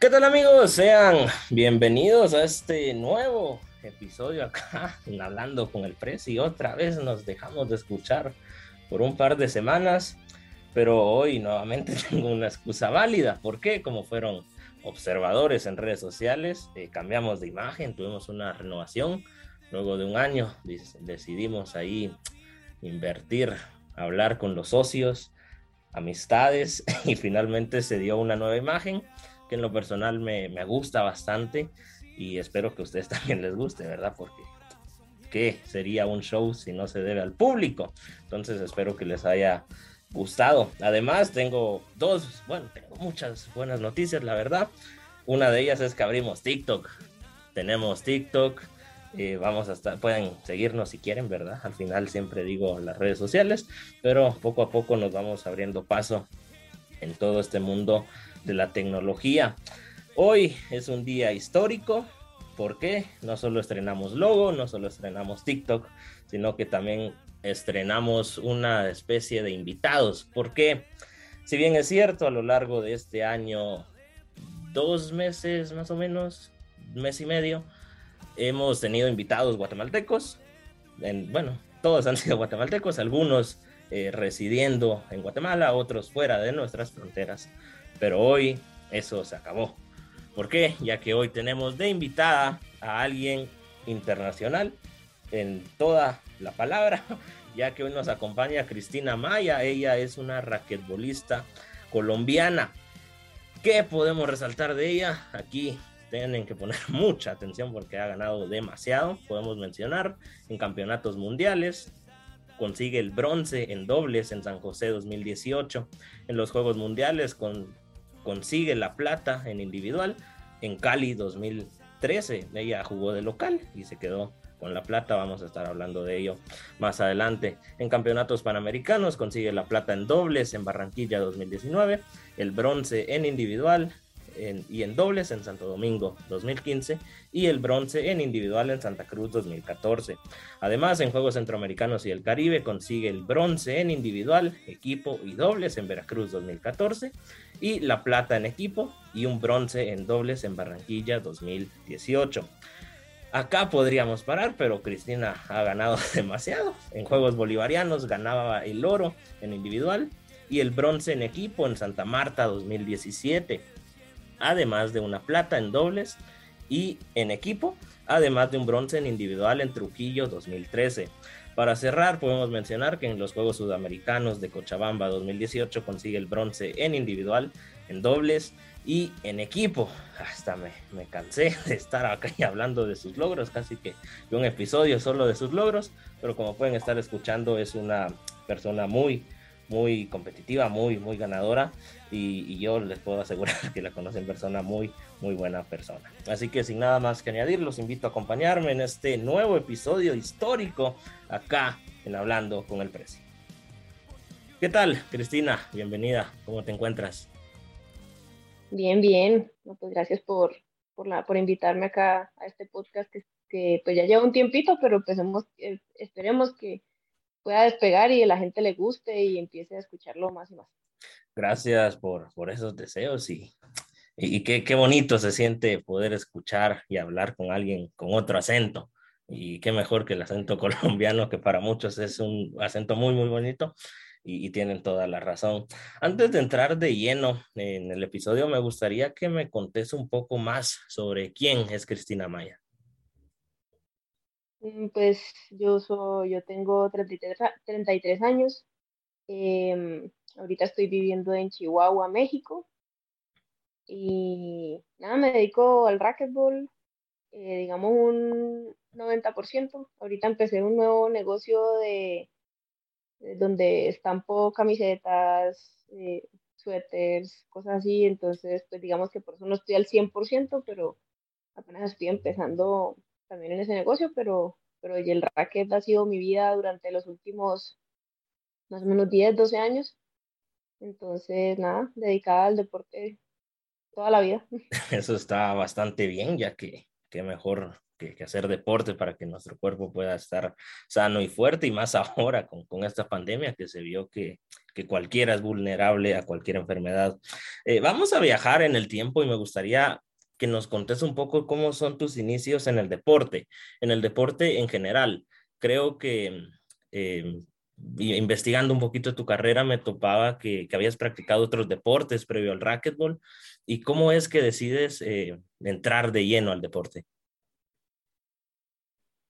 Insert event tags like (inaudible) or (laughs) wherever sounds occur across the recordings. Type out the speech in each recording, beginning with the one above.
¿Qué tal amigos? Sean bienvenidos a este nuevo episodio acá (laughs) Hablando con el Presi. Otra vez nos dejamos de escuchar por un par de semanas, pero hoy nuevamente (laughs) tengo una excusa válida. ¿Por qué? Como fueron observadores en redes sociales, eh, cambiamos de imagen, tuvimos una renovación. Luego de un año decidimos ahí invertir, hablar con los socios, amistades (laughs) y finalmente se dio una nueva imagen que en lo personal me, me gusta bastante y espero que a ustedes (laughs) también les guste, ¿verdad? Porque ¿qué sería un show si no se debe al público? Entonces espero que les haya gustado. Además, tengo dos, bueno, tengo muchas buenas noticias, la verdad. Una de ellas es que abrimos TikTok. Tenemos TikTok. Eh, vamos a estar, pueden seguirnos si quieren, ¿verdad? Al final siempre digo las redes sociales, pero poco a poco nos vamos abriendo paso en todo este mundo de la tecnología. Hoy es un día histórico porque no solo estrenamos logo, no solo estrenamos TikTok, sino que también estrenamos una especie de invitados. Porque, si bien es cierto, a lo largo de este año, dos meses más o menos, mes y medio, hemos tenido invitados guatemaltecos. En, bueno, todos han sido guatemaltecos, algunos eh, residiendo en Guatemala, otros fuera de nuestras fronteras. Pero hoy eso se acabó. ¿Por qué? Ya que hoy tenemos de invitada a alguien internacional en toda la palabra, (laughs) ya que hoy nos acompaña Cristina Maya. Ella es una raquetbolista colombiana. ¿Qué podemos resaltar de ella? Aquí tienen que poner (laughs) mucha atención porque ha ganado demasiado. Podemos mencionar en campeonatos mundiales, consigue el bronce en dobles en San José 2018, en los Juegos Mundiales con consigue la plata en individual en Cali 2013. Ella jugó de local y se quedó con la plata. Vamos a estar hablando de ello más adelante. En campeonatos panamericanos consigue la plata en dobles en Barranquilla 2019, el bronce en individual y en dobles en Santo Domingo 2015 y el bronce en individual en Santa Cruz 2014. Además, en Juegos Centroamericanos y el Caribe consigue el bronce en individual, equipo y dobles en Veracruz 2014 y la plata en equipo y un bronce en dobles en Barranquilla 2018. Acá podríamos parar, pero Cristina ha ganado (laughs) demasiado. En Juegos Bolivarianos ganaba el oro en individual y el bronce en equipo en Santa Marta 2017 además de una plata en dobles y en equipo, además de un bronce en individual en Trujillo 2013. Para cerrar, podemos mencionar que en los Juegos Sudamericanos de Cochabamba 2018 consigue el bronce en individual, en dobles y en equipo. Hasta me, me cansé (laughs) de estar acá y hablando de sus logros, casi que un episodio solo de sus logros, pero como pueden estar escuchando es una persona muy, muy competitiva, muy, muy ganadora y, yo les puedo asegurar (laughs) que la conocen persona muy, muy buena persona. Así que sin nada más que añadir, los invito a acompañarme en este nuevo episodio histórico acá en Hablando con el Precio. ¿Qué tal, Cristina? Bienvenida. ¿Cómo te encuentras? Bien, bien. pues gracias por, por, la, por invitarme acá a este podcast que, pues ya lleva un tiempito, pero pues eh, esperemos que pueda despegar y a la gente le guste y empiece a escucharlo más y más. Gracias por, por esos deseos y, y, qué, qué bonito se siente poder escuchar y hablar con alguien con otro acento. Y qué mejor que el acento (laughs) colombiano, que para muchos es un acento muy, muy bonito y, y, tienen toda la razón. Antes de entrar de lleno en el episodio, me gustaría que me contes un poco más sobre quién es Cristina Maya. Mm, pues yo soy, yo tengo 33, 33 años. Em, ahorita estoy viviendo en Chihuahua, México. Y nada, me dedico al racquetball, eh, digamos un 90%. Ahorita empecé un nuevo negocio de, donde estampo camisetas, eh, suéteres, cosas así. Entonces, pues digamos que por eso no estoy al 100%, pero apenas estoy empezando también en ese negocio, pero, pero el racket ha sido mi vida durante los últimos más o menos 10, 12 años. Entonces, nada, dedicada al deporte toda la vida. (laughs) Eso está bastante bien, ya que qué mejor que, hacer deporte para que nuestro cuerpo pueda estar sano y fuerte, y más (laughs) ahora con, con esta pandemia que se vio que, que, cualquiera es vulnerable a cualquier enfermedad. Eh, vamos a viajar en el tiempo y me gustaría que nos contes un poco cómo son tus inicios en el deporte, en el deporte en general. Creo que eh, investigando un poquito tu carrera me topaba que, habías practicado otros deportes previo al racquetball y cómo es que decides eh, entrar de lleno al deporte.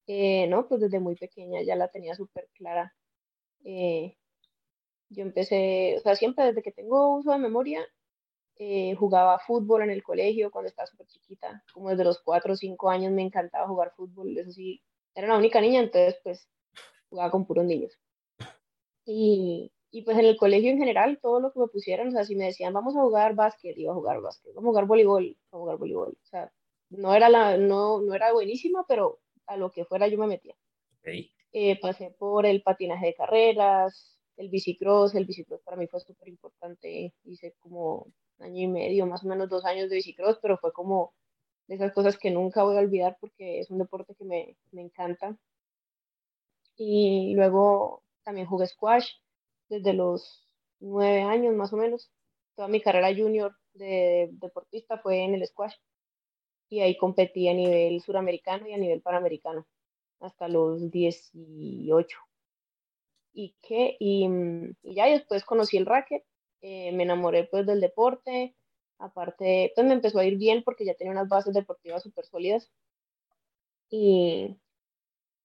Eh, no, pues desde muy pequeña ya la tenía súper clara. Yo empecé, o sea, siempre desde que tengo uso de memoria, eh, jugaba fútbol en el colegio cuando estaba súper chiquita, como desde los 4 o 5 años me encantaba jugar fútbol, eso sí, era la única niña, entonces pues jugaba con puros niños. Y, y pues en el colegio en general, todo lo que me pusieran, o sea, si me decían vamos a jugar básquet, iba a jugar básquet, vamos a jugar voleibol, a jugar voleibol, o sea, no era, la, no, no era buenísima, pero a lo que fuera yo me metía. Eh, pasé por el patinaje de carreras, el bicicross, el bicicross para mí fue súper importante, hice como año y medio, más o menos dos años de bicicross, pero fue como de esas cosas que nunca voy a olvidar porque es un deporte que me, me encanta. Y luego también jugué squash desde los nueve años más o menos. Toda mi carrera junior de deportista fue en el squash y ahí competí a nivel suramericano y a nivel panamericano hasta los 18. Y, qué y, y ya después conocí el racket, eh, me enamoré pues del deporte, aparte pues me empezó a ir bien porque ya tenía unas bases deportivas súper sólidas y,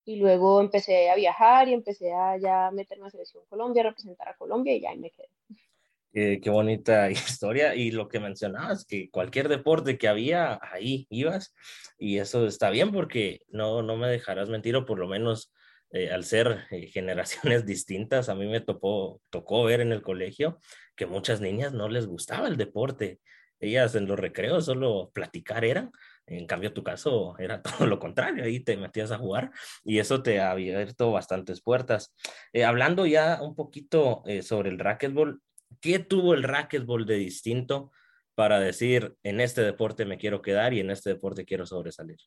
y luego empecé a viajar y empecé a ya meterme la selección Colombia, a representar a Colombia y ya ahí me quedé. qué bonita (laughs) historia. Y lo que mencionabas, que cualquier deporte que había, ahí ibas. Y eso está bien porque no, no me dejarás mentir, o por lo menos eh, al ser eh, generaciones (laughs) distintas, a mí me tocó, tocó ver en el colegio que muchas niñas no les gustaba el deporte. Ellas en los recreos solo platicar eran. En cambio, tu caso (laughs) era todo lo contrario, ahí te metías a jugar y eso te ha abierto bastantes puertas. Eh, hablando ya un poquito sobre el racquetball, ¿Qué tuvo el racquetball de distinto para decir, en este deporte me quiero quedar y en este deporte quiero sobresalir?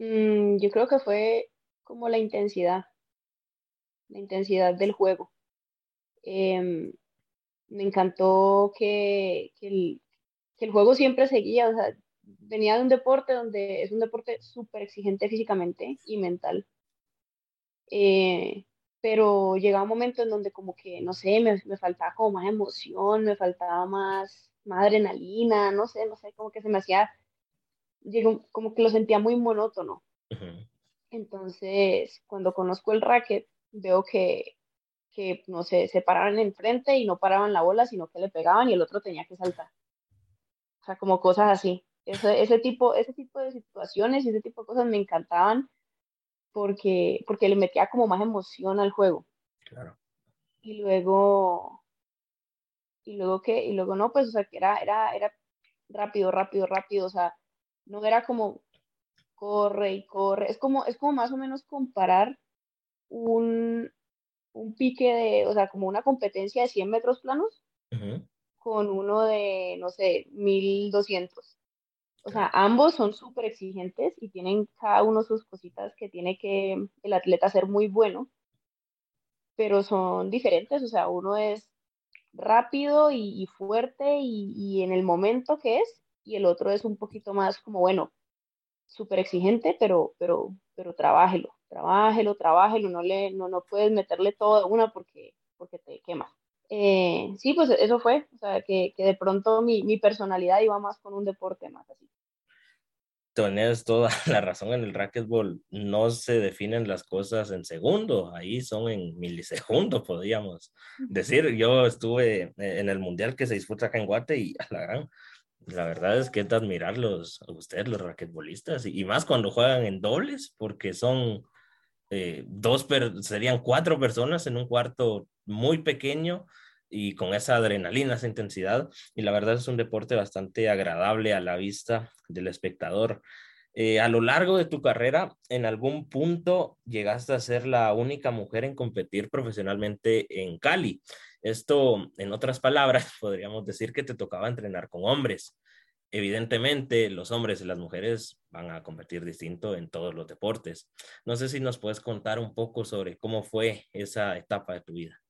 Mm, yo creo que fue como la intensidad, la intensidad del juego. Em, me encantó que, el, juego siempre seguía, o sea, venía de un deporte donde es un deporte súper exigente físicamente y mental. Eh, pero llegaba un momento en donde como que, no sé, me, me faltaba como más emoción, me faltaba más, más adrenalina, no sé, no sé, como que se me hacía, llegó, como que lo sentía muy monótono. Entonces, cuando conozco el racket, veo que, que, no sé, se paraban enfrente y no paraban la bola, sino que le pegaban y el otro tenía que saltar. O sea, como cosas así. Ese, ese, tipo, ese tipo de situaciones y ese tipo de cosas me encantaban porque, porque le metía como más emoción al juego. Claro. Y luego, y luego qué, y luego no, pues, o sea, que era, era, era rápido, rápido, rápido, o sea, no era como corre y corre, es como, es como más o menos comparar un, un pique de, o sea, como una competencia de 100 metros planos con uno de, no sé, 1200. O sea, ambos son súper exigentes y tienen cada uno sus cositas que tiene que el atleta ser muy bueno, pero son diferentes. O sea, uno es rápido y, fuerte y, en el momento que es, y el otro es un poquito más como, bueno, súper exigente, pero, pero, pero trabájelo, trabájelo, trabájelo, no, le, no, no puedes meterle todo a una porque, porque te quemas. Eh, sí, pues eso fue, o sea, que, que de pronto mi, mi, personalidad iba más con un deporte más así. Tienes toda (laughs) la razón en el racquetball, no se definen las cosas en segundo, ahí son en milisegundos, (laughs) podríamos decir. Yo estuve en el mundial que se disputa acá en Guate y la la verdad es que es de admirarlos a ustedes, los raquetbolistas, y, más cuando juegan en dobles, porque son eh, dos, serían cuatro personas en un cuarto muy pequeño y con esa adrenalina, esa intensidad. Y la verdad es un deporte bastante agradable a la vista del espectador. Eh, a lo largo de tu carrera, ¿en algún punto llegaste a ser la única mujer en competir profesionalmente en Cali? Esto, en otras palabras, (laughs) podríamos decir que te tocaba entrenar con hombres. evidentemente los hombres y las mujeres van a competir distinto en todos los deportes. No sé si nos puedes contar un poco sobre cómo fue esa etapa de tu vida.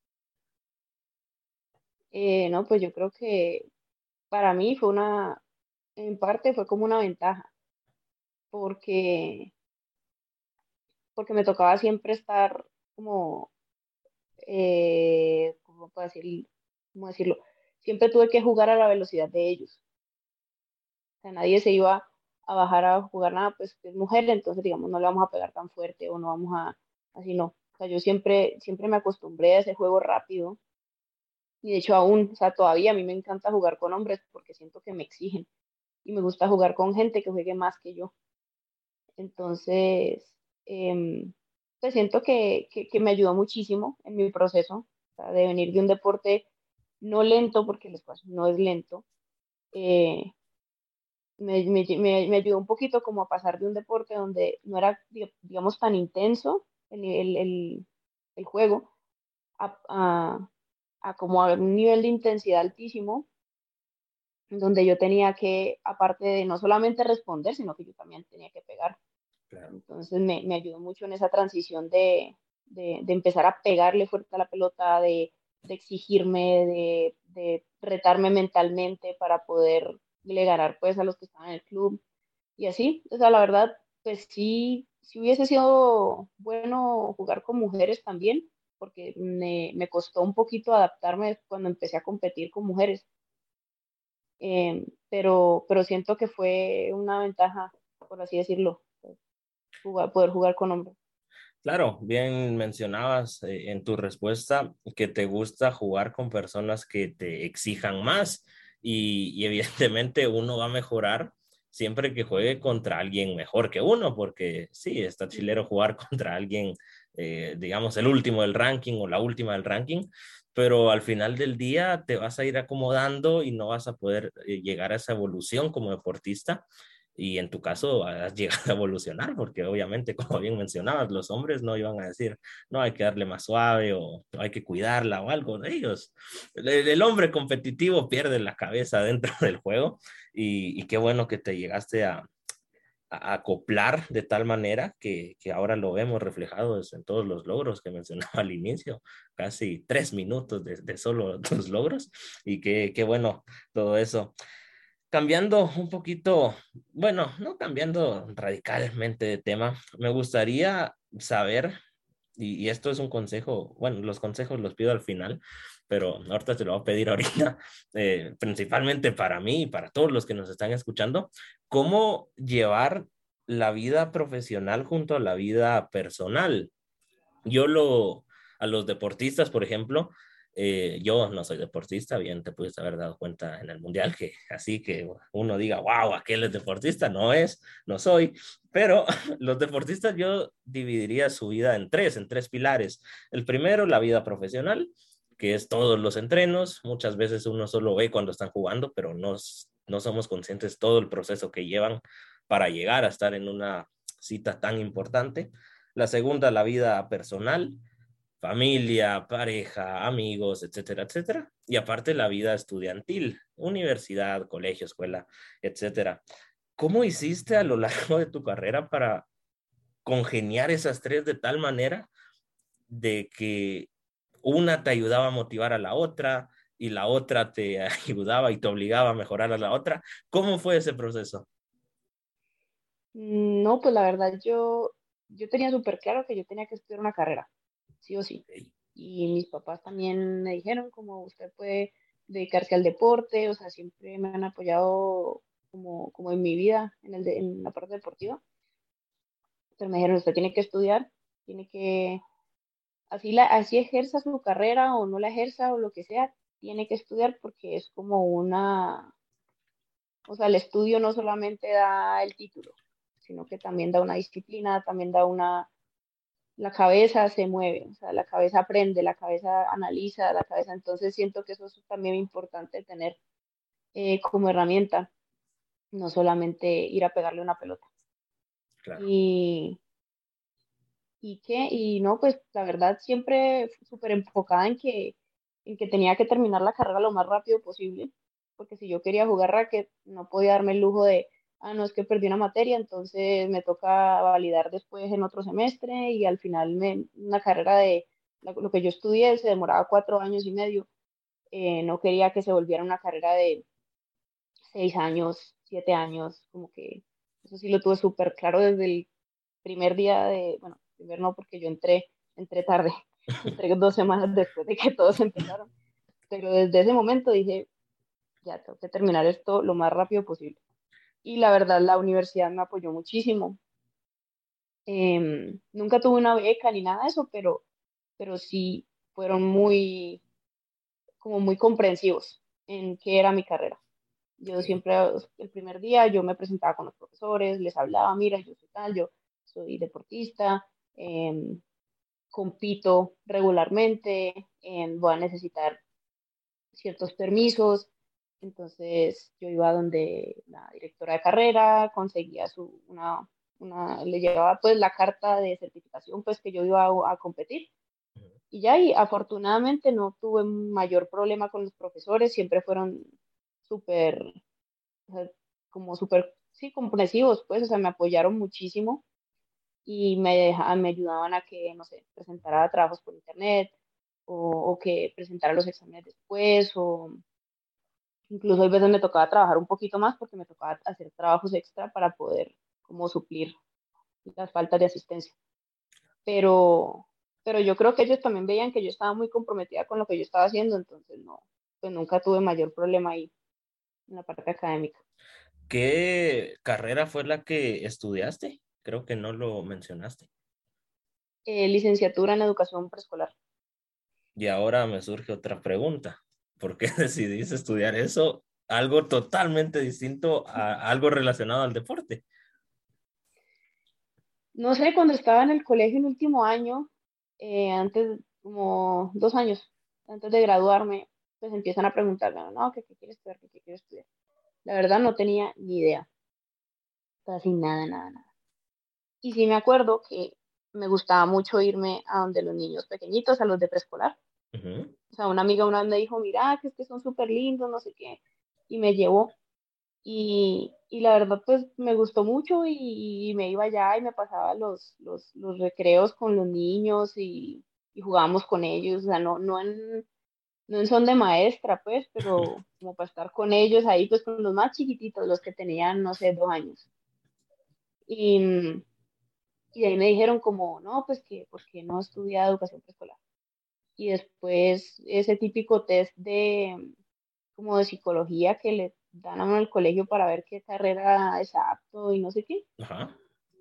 Eh, no, pues yo creo que para mí fue una, en parte fue como una ventaja, porque, porque me tocaba siempre estar como, eh, ¿cómo decir, cómo decirlo? Siempre tuve que jugar a la velocidad de ellos. O sea, nadie se iba a bajar a jugar nada, pues es mujer, entonces digamos, no le vamos a pegar tan fuerte o no vamos a, así no. O sea, yo siempre, siempre me acostumbré a ese juego rápido y de hecho aún, o sea, todavía a mí me encanta jugar con hombres porque siento que me exigen y me gusta jugar con gente que juegue más que yo. Entonces, eh, pues siento que, que, me ayudó muchísimo en mi proceso de venir de un deporte no lento, porque el squash no es lento, eh, me, me, me, ayudó un poquito como a pasar de un deporte donde no era, digamos, tan intenso el, el, el juego, a, a como a un nivel de intensidad altísimo, donde yo tenía que, aparte de no solamente responder, sino que yo también tenía que pegar. Entonces me, me, ayudó mucho en esa transición de, de, empezar a pegarle fuerte a la pelota, de, exigirme, de, retarme mentalmente para poder le ganar pues a los que estaban en el club y así. O sea, la verdad, pues sí, sí hubiese sido bueno jugar con mujeres también, porque me, me, costó un poquito adaptarme cuando empecé a competir con mujeres. Eh, pero, pero siento que fue una ventaja, por así decirlo, jugar, poder jugar con hombres. Claro, bien mencionabas eh, en tu respuesta que te gusta jugar con personas que te exijan más y, (laughs) evidentemente uno va a mejorar siempre que juegue contra alguien mejor que uno, porque sí, está chilero jugar (laughs) contra alguien eh, digamos, el último del ranking o la última del ranking, pero al final del día te vas a ir acomodando y no vas a poder eh, llegar a esa evolución como deportista. Y en tu caso has (laughs) llegado a evolucionar, porque obviamente, como bien mencionabas, los hombres no iban a decir, no, hay que darle más suave o hay que cuidarla o algo de ellos. El, hombre competitivo pierde la cabeza (laughs) dentro del juego y, qué bueno que te llegaste a, acoplar de tal manera que, que, ahora lo vemos reflejado en todos los logros que mencionaba (laughs) al inicio, casi tres minutos de, solo tus logros y qué bueno todo eso. Cambiando un poquito, bueno, no cambiando radicalmente de tema, me gustaría saber, y, y esto es un consejo, bueno, los consejos los pido al final, pero ahorita te lo voy a pedir (laughs) ahorita, eh, principalmente para mí y para todos los que nos están escuchando, cómo llevar la vida profesional junto a la vida personal. Yo lo, a los deportistas, por ejemplo, eh, yo no soy deportista, bien te pudiste haber dado cuenta en el mundial que así que uno diga, wow, aquel es deportista, no es, no soy, pero (laughs) los deportistas yo dividiría su vida en tres, en tres pilares. El primero, la vida profesional, que es todos los entrenos. Muchas veces uno solo ve cuando están jugando, pero no, no somos conscientes todo el proceso que llevan para llegar a estar en una cita tan importante. La segunda, la vida personal, familia, pareja, amigos, etcétera, etcétera. Y aparte la vida estudiantil, universidad, colegio, escuela, etcétera. ¿Cómo hiciste a lo largo de tu carrera para congeniar esas tres de tal manera de que una te ayudaba a motivar a la otra y la otra te (laughs) ayudaba y te obligaba a mejorar a la otra. ¿Cómo fue ese proceso? Mm, no, pues la verdad yo, yo tenía súper claro que yo tenía que estudiar una carrera, sí o sí. Y mis papás también me dijeron como usted puede dedicarse al deporte, o sea, siempre me han apoyado como, como en mi vida, en, el en la parte deportiva. Pero me dijeron, usted tiene que estudiar, tiene que así, la, así ejerza su carrera o no la ejerza o lo que sea, tiene que estudiar porque es como una, o sea, el estudio no solamente da el título, sino que también da una disciplina, también da una, la cabeza se mueve, o sea, la cabeza aprende, la cabeza analiza, la cabeza, entonces siento que eso es también importante tener eh, como herramienta, no solamente ir a pegarle una pelota. Y, y que, y no, pues la verdad siempre súper enfocada en que, en que tenía que terminar la carrera lo más rápido posible, porque si yo quería jugar racket, no podía darme el lujo de, ah, no, es que perdí una materia, entonces me toca validar después en otro semestre y al final me, una carrera de lo que yo estudié se demoraba cuatro años y medio. Eh, no quería que se volviera una carrera de seis años, siete años, como que eso sí lo tuve súper claro desde el primer día de, bueno, primero no porque yo entré, entré tarde, (laughs) entré dos semanas después de que todos empezaron, pero desde ese momento dije, ya tengo que terminar esto lo más rápido posible. Y la verdad, la universidad me apoyó muchísimo. Em, nunca tuve una beca ni nada de eso, pero, pero sí fueron muy, como muy comprensivos en qué era mi carrera. Yo siempre, el primer día, yo me presentaba con los profesores, les hablaba, mira, yo soy tal, yo soy deportista, em, compito regularmente, em, voy a necesitar ciertos permisos. Entonces yo iba donde la directora de carrera, conseguía su, una, una, le llevaba pues la carta de certificación pues que yo iba a, a competir. Y ya, y afortunadamente no tuve mayor problema con los profesores, siempre fueron súper, como súper, sí, comprensivos, pues, o sea, me apoyaron muchísimo y me, dejaban, me ayudaban a que, no sé, presentara trabajos por internet o, o que presentara los exámenes después o incluso a veces me tocaba trabajar un poquito más porque me tocaba hacer trabajos extra para poder como suplir las faltas de asistencia. Pero, pero yo creo que ellos también veían que yo estaba muy comprometida con lo que yo estaba haciendo, entonces no, pues nunca tuve mayor problema ahí en la parte académica. ¿Qué carrera fue la que estudiaste? Creo que no lo mencionaste. Eh, licenciatura en educación preescolar. Y ahora me surge otra pregunta. ¿Por qué (laughs) decidiste estudiar eso? Algo totalmente distinto a algo relacionado al deporte. No sé, cuando estaba en el colegio en último año, eh, antes, como dos años, antes de graduarme, pues empiezan a preguntarme, no, ¿qué, qué quieres estudiar? ¿Qué, ¿qué quieres estudiar? La verdad no tenía ni idea. Casi nada, nada, nada. Y sí me acuerdo que me gustaba mucho irme a donde los niños pequeñitos, a los de preescolar. O sea, una amiga una vez me dijo, mira, que es que son súper lindos, no sé qué. Y me llevó. Y, y, la verdad, pues me gustó mucho y, y, me iba allá y me pasaba los, los, los recreos con los niños y, y jugábamos con ellos. O sea, no, no en no son de maestra, pues, pero (laughs) como para estar con ellos ahí, pues con los más chiquititos, los que tenían, no sé, dos años. Y, y ahí me dijeron como, no, pues que, porque no estudia educación preescolar. Y después ese típico test de, como de psicología que le dan a uno al colegio para ver qué carrera es apto y no sé qué. Ajá.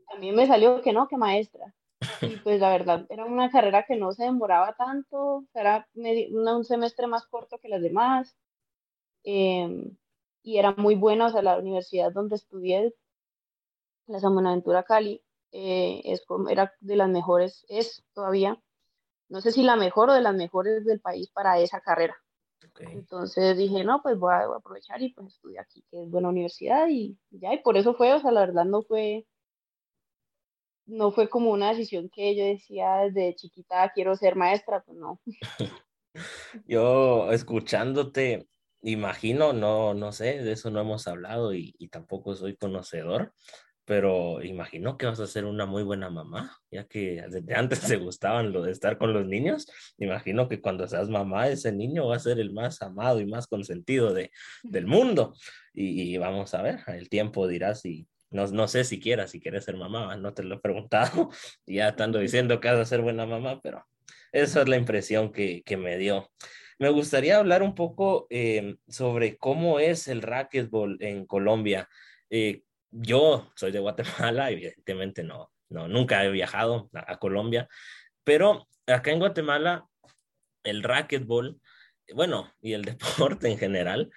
También me salió que no, que maestra. Y pues la verdad, era una carrera que no se demoraba tanto, era un semestre más corto que las demás. Em, y era muy buena, o sea, la universidad donde estudié, la San Buenaventura Cali, eh, es, era de las mejores, es todavía, no sé si la mejor o de las mejores del país para esa carrera. Entonces dije, no, pues voy a, voy a, aprovechar y pues estudiar aquí, que es buena universidad y ya, y por eso fue, o sea, la verdad no fue, no fue como una decisión que yo decía desde chiquita, quiero ser maestra, pues no. (laughs) yo escuchándote, imagino, no, no sé, de eso no hemos hablado y, y, tampoco soy conocedor, pero imagino que vas a ser una muy buena mamá, ya que desde antes te gustaban lo de estar con los niños, imagino que cuando seas mamá, ese niño va a ser el más amado y más consentido de, del mundo. Y, y vamos a ver, el tiempo dirá si no, no sé siquiera si quieres ser mamá, no te lo he preguntado, (laughs) ya estando diciendo que vas a ser buena mamá, pero esa es la impresión que, que me dio. Me gustaría hablar un poco eh, sobre cómo es el racquetball en Colombia. Eh, yo soy de Guatemala, (laughs) evidentemente no, no, nunca he viajado a, Colombia, pero acá en Guatemala el racquetball, bueno, y el (laughs) deporte en general,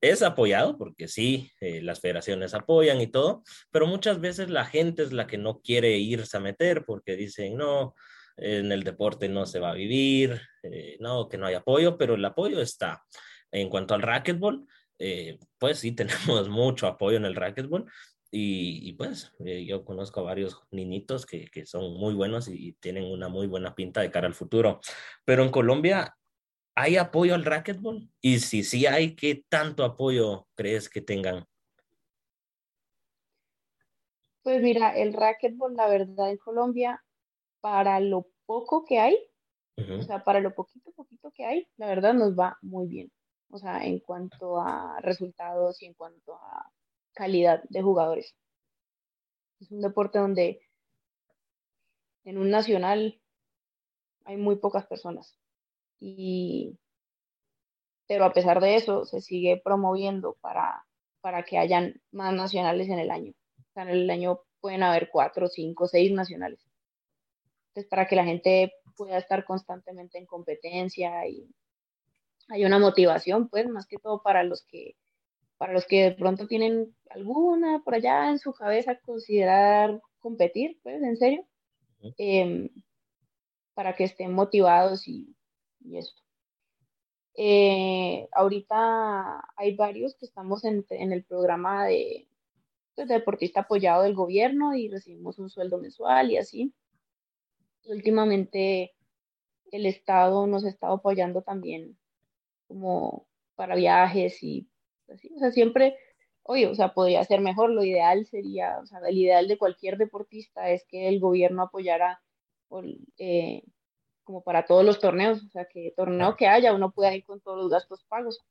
es apoyado porque sí, eh, las federaciones apoyan y todo, pero muchas veces la gente es la que no quiere irse a meter porque dicen, no, en el deporte no se va a vivir, eh, no, que no hay apoyo, pero el apoyo está. En cuanto al racquetball, eh, pues sí (laughs) tenemos mucho apoyo en el racquetball y, y pues eh, yo conozco a varios niñitos que, que son muy buenos y tienen una muy buena pinta de cara al futuro, pero en Colombia ¿hay apoyo al racquetball? Y si sí hay, ¿qué tanto apoyo crees que tengan? Pues mira, el racquetball, la verdad, en Colombia, para lo poco que hay, o sea, para lo poquito, poquito que hay, la verdad nos va muy bien. O sea, en cuanto a resultados y en cuanto a calidad de jugadores. Es un deporte donde en un nacional hay muy pocas personas. Y, pero a pesar de eso, se sigue promoviendo para, para que hayan más nacionales en el año. O sea, en el año pueden haber cuatro, cinco, seis nacionales. Entonces, para que la gente pueda estar constantemente en competencia y hay una motivación, pues, más que todo para los que, para los que de pronto tienen alguna por allá en su cabeza considerar competir, pues, en serio, em, para que estén motivados y, y eso. Eh, ahorita hay varios que estamos en, en el programa de, pues, deportista apoyado del gobierno y recibimos un sueldo mensual y así. Últimamente el Estado nos ha estado apoyando también como para viajes y así, o sea, siempre, oye, o sea, podría ser mejor, lo ideal sería, o sea, el ideal de cualquier deportista es que el gobierno apoyara eh, como para todos los torneos, o sea, que torneo que haya, uno pueda ir con todos los gastos pagos.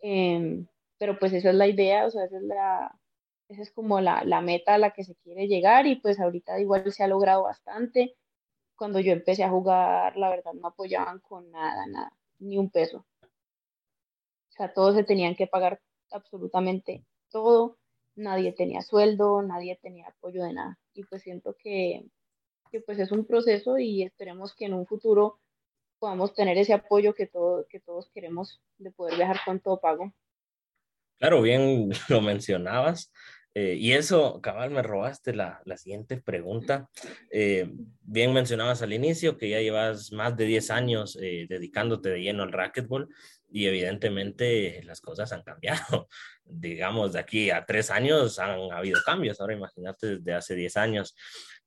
Em, pero pues esa es la idea, o sea, esa es la, esa es como la, la meta a la que se quiere llegar y pues ahorita igual se ha logrado bastante. Cuando yo empecé a jugar, la verdad no apoyaban con nada, nada, ni un peso. O sea, todos se tenían que pagar absolutamente todo, nadie tenía sueldo, nadie tenía apoyo de nada. Y pues siento que, que pues es un proceso y esperemos que en un futuro podamos tener ese apoyo que, todo, que todos queremos de poder viajar con todo pago. Claro, bien (laughs) lo mencionabas. Eh, y eso, cabal, me robaste la, la siguiente pregunta. Eh, bien mencionabas al inicio que ya llevas más de 10 años eh, dedicándote de lleno al racquetball y evidentemente las cosas han cambiado. (laughs) Digamos, de aquí a tres años han habido cambios. Ahora imagínate desde hace 10 años.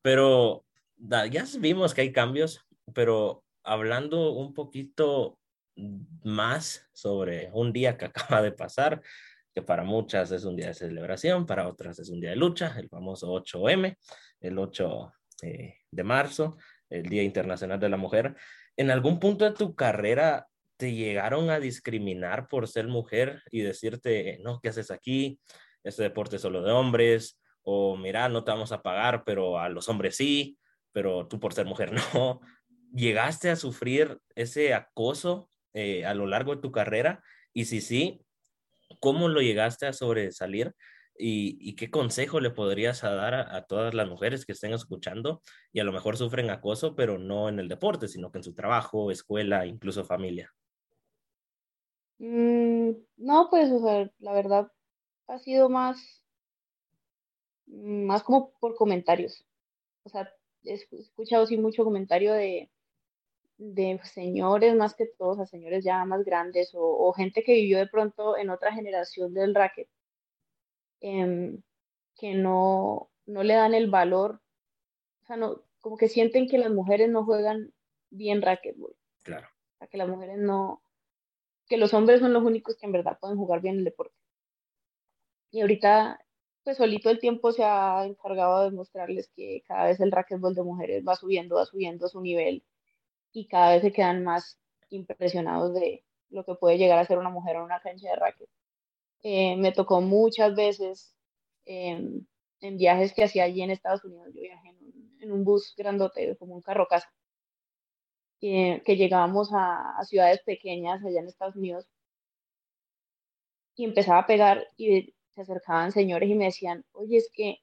Pero ya vimos que hay cambios, pero hablando un poquito más sobre un día que (laughs) acaba de pasar, que para muchas es un día de celebración, para otras es un día de lucha, el famoso 8M, el 8 eh, de marzo, el Día Internacional de la Mujer. ¿En algún punto de tu carrera te llegaron a discriminar por ser mujer y decirte, no, ¿qué haces aquí? Este deporte es solo de hombres, o mira, no te vamos a pagar, pero a los hombres sí, pero tú por ser mujer (laughs) no. ¿Llegaste a sufrir ese acoso eh, a lo largo de tu carrera? Y si sí, ¿Cómo lo llegaste a sobresalir? ¿Y, qué consejo le podrías dar a, todas las mujeres que estén escuchando y a lo mejor sufren acoso, pero no en el deporte, sino que en su trabajo, escuela, incluso familia? Mm, no, pues, la verdad ha sido más, más como por comentarios. O sea, he escuchado sí mucho comentario de, de señores más que todos, a señores ya más grandes o, gente que vivió de pronto en otra generación del racket, em, que no, no le dan el valor, o sea, no, como que sienten que las mujeres no juegan bien racquetball. Claro. O sea, que las mujeres no, que los hombres son los únicos que en verdad pueden jugar bien el deporte. Y ahorita, pues solito el tiempo se ha encargado de mostrarles que cada vez el racquetball de mujeres va subiendo, va subiendo su nivel y cada vez se quedan más impresionados de lo que puede llegar a ser una mujer en una cancha de racket. Eh, me tocó muchas veces en viajes que hacía allí en Estados Unidos, yo viajé en un, bus grandote, como un carro casa, que llegábamos a, ciudades pequeñas allá en Estados Unidos y empezaba a pegar y se acercaban señores y me decían, oye, es que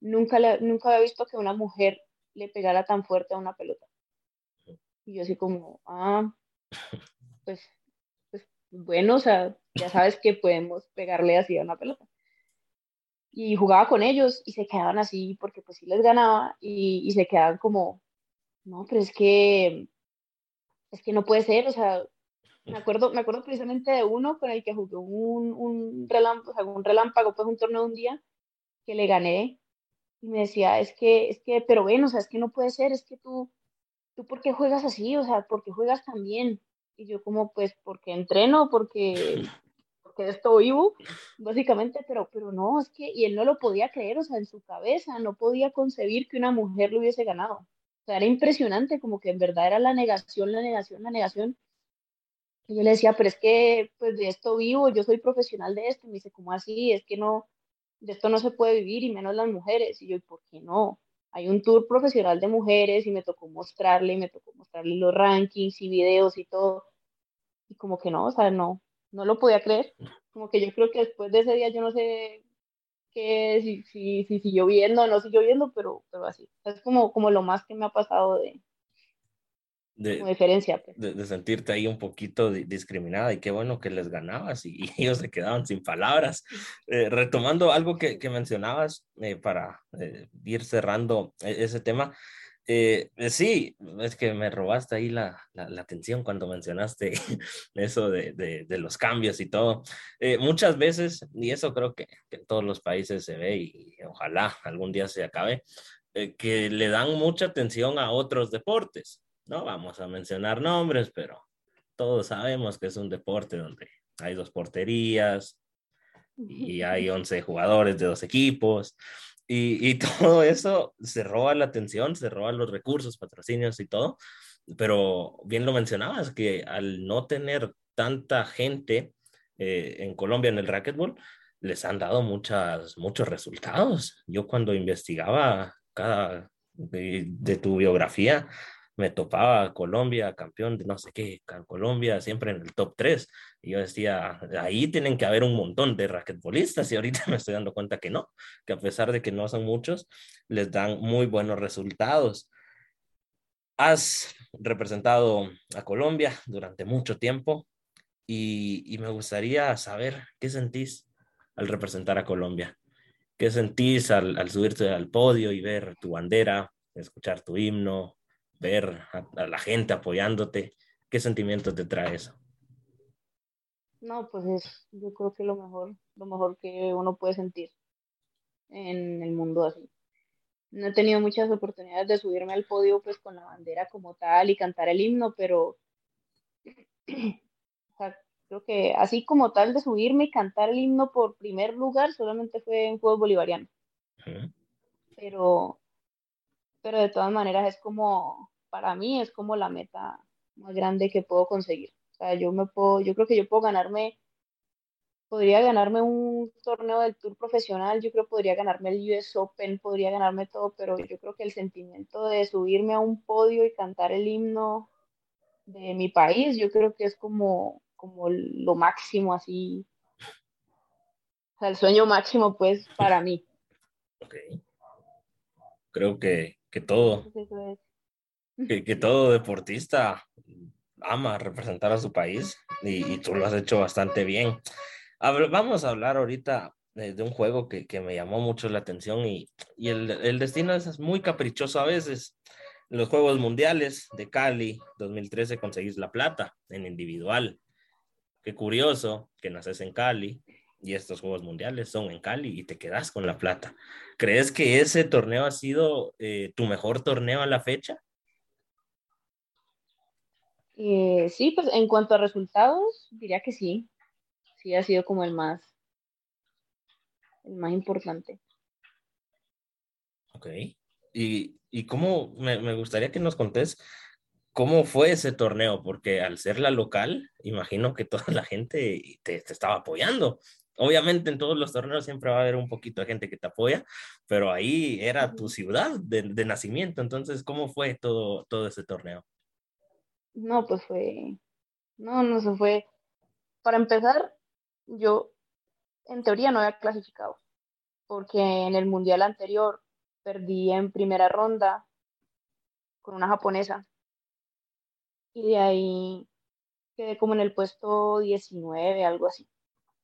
nunca, nunca había visto que una mujer le pegara tan fuerte a una pelota. Y yo así como, ah, pues, pues bueno, o sea, ya sabes que podemos pegarle así a una pelota. Y jugaba con ellos y se quedaban así porque pues sí les ganaba y, y se quedaban como, no, pero es que, es que no puede ser, o sea, me acuerdo, me acuerdo precisamente de uno con el que jugué un, un relámpago, un relámpago, pues un torneo un día que le gané y me decía, es que, es que, pero bueno, o sea, es que no puede ser, es que tú, ¿tú por qué juegas así? O sea, ¿por qué juegas tan bien? Y yo como, pues, porque entreno, porque, (laughs) porque esto vivo, básicamente, pero, pero no, es que, y él no lo podía creer, o sea, en su cabeza no podía concebir que una mujer lo hubiese ganado. O sea, era impresionante, como que en verdad era la negación, la negación, la negación. Y yo le decía, pero es que, pues, de esto vivo, yo soy profesional de esto. Y me dice, ¿cómo así? Es que no, de esto no se puede vivir y menos las mujeres. Y yo, ¿y por qué no? Hay un tour profesional de mujeres y me tocó mostrarle, y me tocó mostrarle los rankings y videos y todo. Y como que no, o sea, no, no lo podía creer. Como que yo creo que después de ese día yo no sé qué, si, si, si siguió viendo o no siguió viendo, pero, pero así. Es como, como lo más que me ha pasado de, de, diferencia. Pues. De, sentirte ahí un poquito discriminada y qué bueno que les ganabas y, ellos se quedaban sin palabras. Eh, retomando algo que, que mencionabas eh, para eh, ir cerrando e, ese tema, sí, es que me robaste ahí la, la, atención cuando mencionaste (laughs) eso de, de, de, los cambios y todo. muchas veces, y eso creo que, que, en todos los países se ve y, y ojalá algún día se acabe, que le dan mucha atención a otros deportes no vamos a mencionar nombres, pero todos sabemos que es un deporte donde hay dos porterías y hay (laughs) 11 jugadores de dos equipos. Y, y, (laughs) todo eso se roba la atención, se roba los recursos, patrocinios y todo. Pero bien lo mencionabas, que al no tener tanta gente eh, en Colombia en el racquetball, les han dado muchas, muchos resultados. Yo cuando investigaba cada de, de tu biografía, me topaba Colombia, campeón de no sé qué, Colombia siempre en el top 3. Y yo decía, ahí tienen que haber un montón de raquetbolistas y ahorita (laughs) me estoy dando cuenta que no, que a pesar de que no son muchos, les dan muy buenos resultados. Has representado a Colombia durante mucho tiempo y, me gustaría saber qué sentís al representar a Colombia. ¿Qué sentís al, al subirte al podio y ver tu bandera, escuchar tu himno, ver a, la gente apoyándote, ¿qué sentimientos te trae eso? No, pues es, yo creo que lo mejor, lo mejor que uno puede sentir en el mundo así. No he tenido muchas oportunidades de subirme al podio pues con la bandera como tal y cantar el himno, pero (clears throat) creo que así como tal de subirme y cantar el himno por primer lugar solamente fue en Juegos Bolivarianos. Pero pero de todas maneras es como, para mí es como la meta más grande que puedo conseguir. O sea, yo me puedo, yo creo que yo puedo ganarme, podría ganarme un torneo del Tour profesional, yo creo que podría ganarme el US Open, podría ganarme todo, pero yo creo que el sentimiento de subirme a un podio y cantar el himno de mi país, yo creo que es como, como lo máximo así, o sea, el sueño máximo pues para mí. Ok. Creo que que todo, que, todo deportista ama representar a su país y, y, tú lo has hecho bastante bien. vamos a hablar ahorita de, un juego que, que, me llamó mucho la atención y, y el, destino es muy caprichoso a veces. Los Juegos Mundiales de Cali 2013 conseguís la plata en individual. Qué curioso que naces en Cali, y estos Juegos Mundiales son en Cali y te quedas con la plata. ¿Crees que ese torneo ha sido eh, tu mejor torneo a la fecha? Eh, sí, pues en cuanto a resultados, diría que sí. Sí, ha sido como el más, el más importante. Ok. ¿Y, y cómo, me, me gustaría que nos contés ¿Cómo fue ese torneo? Porque al ser la local, imagino que toda la gente te, te, estaba apoyando obviamente en todos los torneos siempre va a haber un poquito de gente que te apoya, pero ahí era tu ciudad de, de nacimiento, entonces, ¿cómo fue todo, todo ese torneo? No, pues fue, no, no se fue. Para empezar, yo en teoría no había clasificado, porque en el mundial anterior perdí en primera ronda con una japonesa. Y de ahí quedé como en el puesto 19, algo así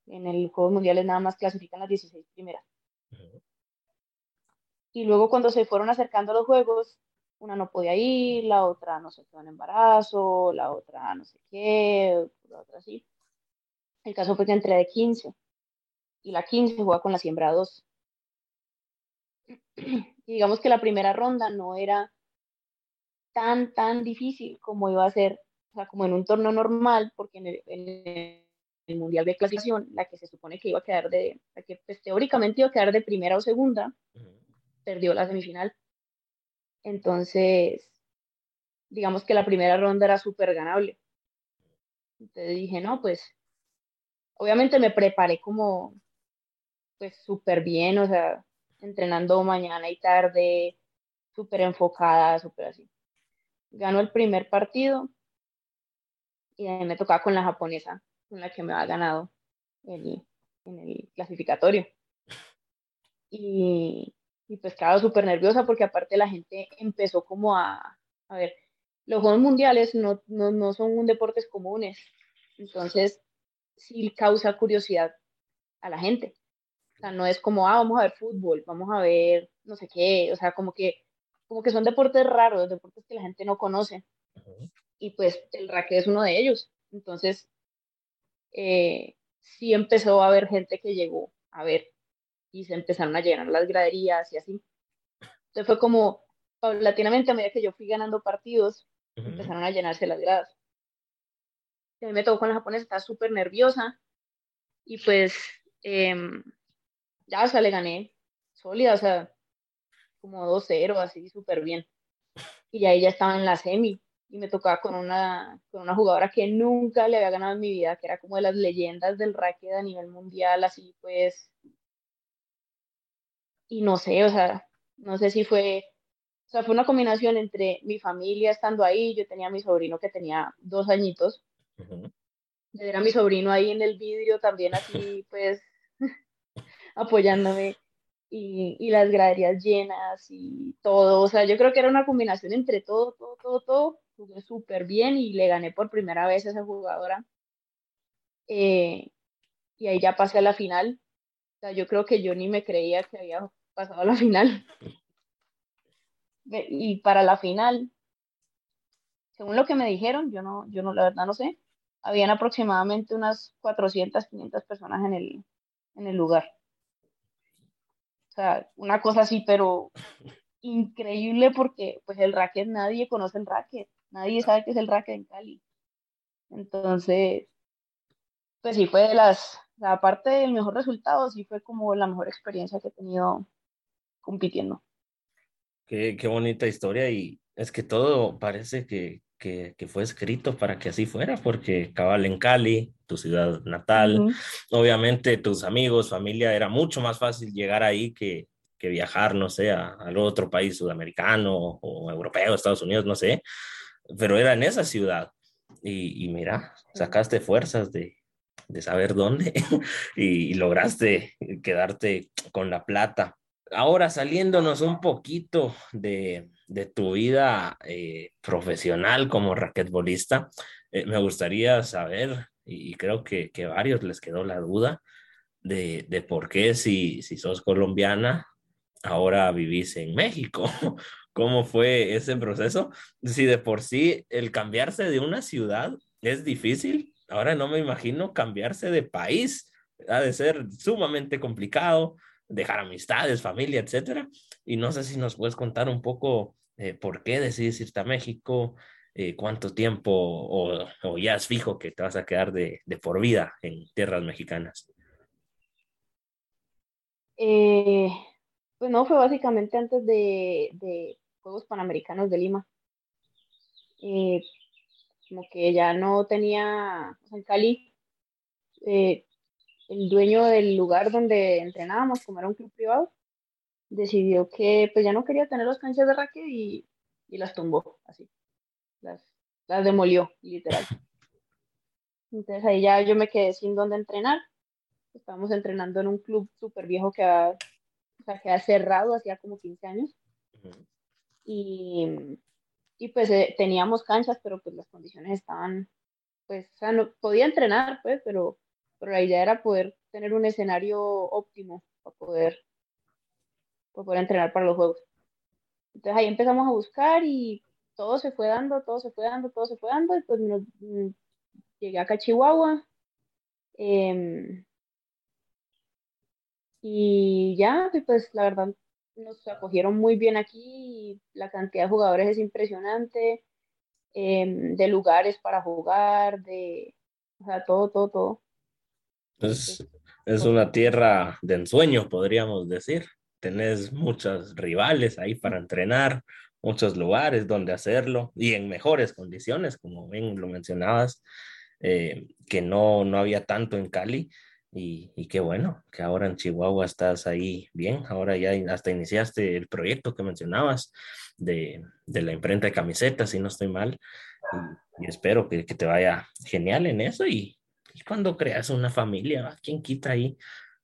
en el Juegos Mundiales nada más clasifican las 16 primeras. Y luego cuando se fueron acercando los Juegos, una no podía ir, la otra no se quedó en embarazo, la otra no sé qué, la otra sí. El caso fue que entré de 15 y la 15 juega con la siembra 2. (clears throat) Y digamos que la primera ronda no era tan, tan difícil como iba a ser sea, como en un torneo normal, porque en el, Mundial de Clasificación, la que se supone que iba a quedar de, la que pues, teóricamente iba a quedar de primera o segunda, perdió la semifinal. Entonces, digamos que la primera ronda era súper ganable. Entonces dije, no, pues, obviamente me preparé como, pues, súper bien, o sea, entrenando mañana y tarde, súper enfocada, súper así. Ganó el primer partido y me tocaba con la japonesa, con la que me había ganado en el clasificatorio. Y, y pues estaba súper nerviosa porque aparte la gente empezó como a, a ver, los Juegos Mundiales no, no, no son un deportes comunes, entonces sí causa curiosidad a la gente. O sea, no es como, ah, vamos a ver fútbol, vamos a ver no sé qué, o sea, como que, como que son deportes raros, deportes que la gente no conoce. Y pues el raquet es uno de ellos. Entonces, eh, sí empezó a haber gente que llegó a ver y se empezaron a llenar las graderías y así. Entonces fue como, paulatinamente, a medida que yo fui ganando partidos, empezaron a llenarse las gradas. Y a mí me tocó con la japonesa, estaba súper nerviosa y pues em, ya, o sea, le gané sólida, o sea, como 2-0, así súper bien. Y ahí ya estaba en la semi y me tocaba con una, con una jugadora que nunca le había ganado en mi vida, que era como de las leyendas del racket a nivel mundial, así pues. Y no sé, o sea, no sé si fue, o sea, fue una combinación entre mi familia estando ahí, yo tenía a mi sobrino que tenía dos añitos, era mi sobrino ahí en el vídeo también así (laughs) pues (laughs) apoyándome y, y, las graderías llenas y todo. O sea, yo creo que era una combinación entre todo, todo, todo, todo. Jugué súper bien y le gané por primera vez a esa jugadora. Eh, y ahí ya pasé a la final. O sea, yo creo que yo ni me creía que había pasado a la final. Y para la final, según lo que me dijeron, yo no, yo no, la verdad no sé, habían aproximadamente unas 400, 500 personas en el, en el lugar sea, una cosa así, pero increíble porque pues el racket, nadie conoce el racket, nadie sabe qué es el racket en Cali. Entonces, pues sí fue de las, aparte del mejor resultado, sí fue como la mejor experiencia que he tenido compitiendo. Qué, qué bonita historia y es que todo parece que, que, fue escrito para que así fuera, porque cabal en Cali, tu ciudad natal, obviamente tus amigos, familia, era mucho más fácil llegar ahí que, que viajar, no sé, a, al otro país sudamericano o europeo, Estados Unidos, no sé, pero era en esa ciudad. Y, y mira, sacaste fuerzas de, de saber dónde (laughs) y, y lograste quedarte con la plata. Ahora saliéndonos un poquito de, de tu vida eh, profesional como raquetbolista, eh, me gustaría saber, y creo que, que varios les quedó la duda, de, de por qué si, si sos colombiana, ahora vivís en México. (laughs) ¿Cómo fue ese proceso? Si de por sí el cambiarse de una ciudad es difícil, ahora no me imagino cambiarse de país. Ha de ser sumamente complicado dejar amistades, familia, etcétera. Y no sé si nos puedes contar un poco eh, por qué decides irte a México, eh, cuánto tiempo o, ya es fijo que te vas a quedar de, de por vida en tierras mexicanas. Eh, pues no, fue básicamente antes de, de Juegos Panamericanos de Lima. como que ya no tenía, en Cali, el dueño del lugar donde entrenábamos, como era un club privado, decidió que pues ya no quería tener las canchas de raquet y, y las tumbó, así. Las, las demolió, literal. Entonces ahí ya yo me quedé sin dónde entrenar. Estábamos entrenando en un club súper viejo que ha, o sea, que ha cerrado hacía como 15 años. Y, y pues eh, teníamos canchas, pero pues las condiciones estaban, pues, o sea, no, podía entrenar, pues, pero pero la idea era poder tener un escenario óptimo para poder, para poder entrenar para los juegos. Entonces ahí empezamos a buscar y todo se fue dando, todo se fue dando, todo se fue dando, y pues mm, llegué acá a Chihuahua. Em, y ya, pues la verdad nos acogieron muy bien aquí, la cantidad de jugadores es impresionante. em, de lugares para jugar, de, o sea, todo, todo, todo. Es, es una tierra de ensueño, podríamos decir. Tenés muchos rivales ahí para entrenar, muchos lugares donde hacerlo y en mejores condiciones, como bien lo mencionabas, eh, que no, no había tanto en Cali. Y, y, qué bueno que ahora en Chihuahua estás ahí bien. Ahora ya hasta iniciaste el proyecto que mencionabas de, de la imprenta de camisetas, si no estoy mal. Y, y espero que, que, te vaya genial en eso. Y, y cuando creas una familia, ¿quién quita ahí?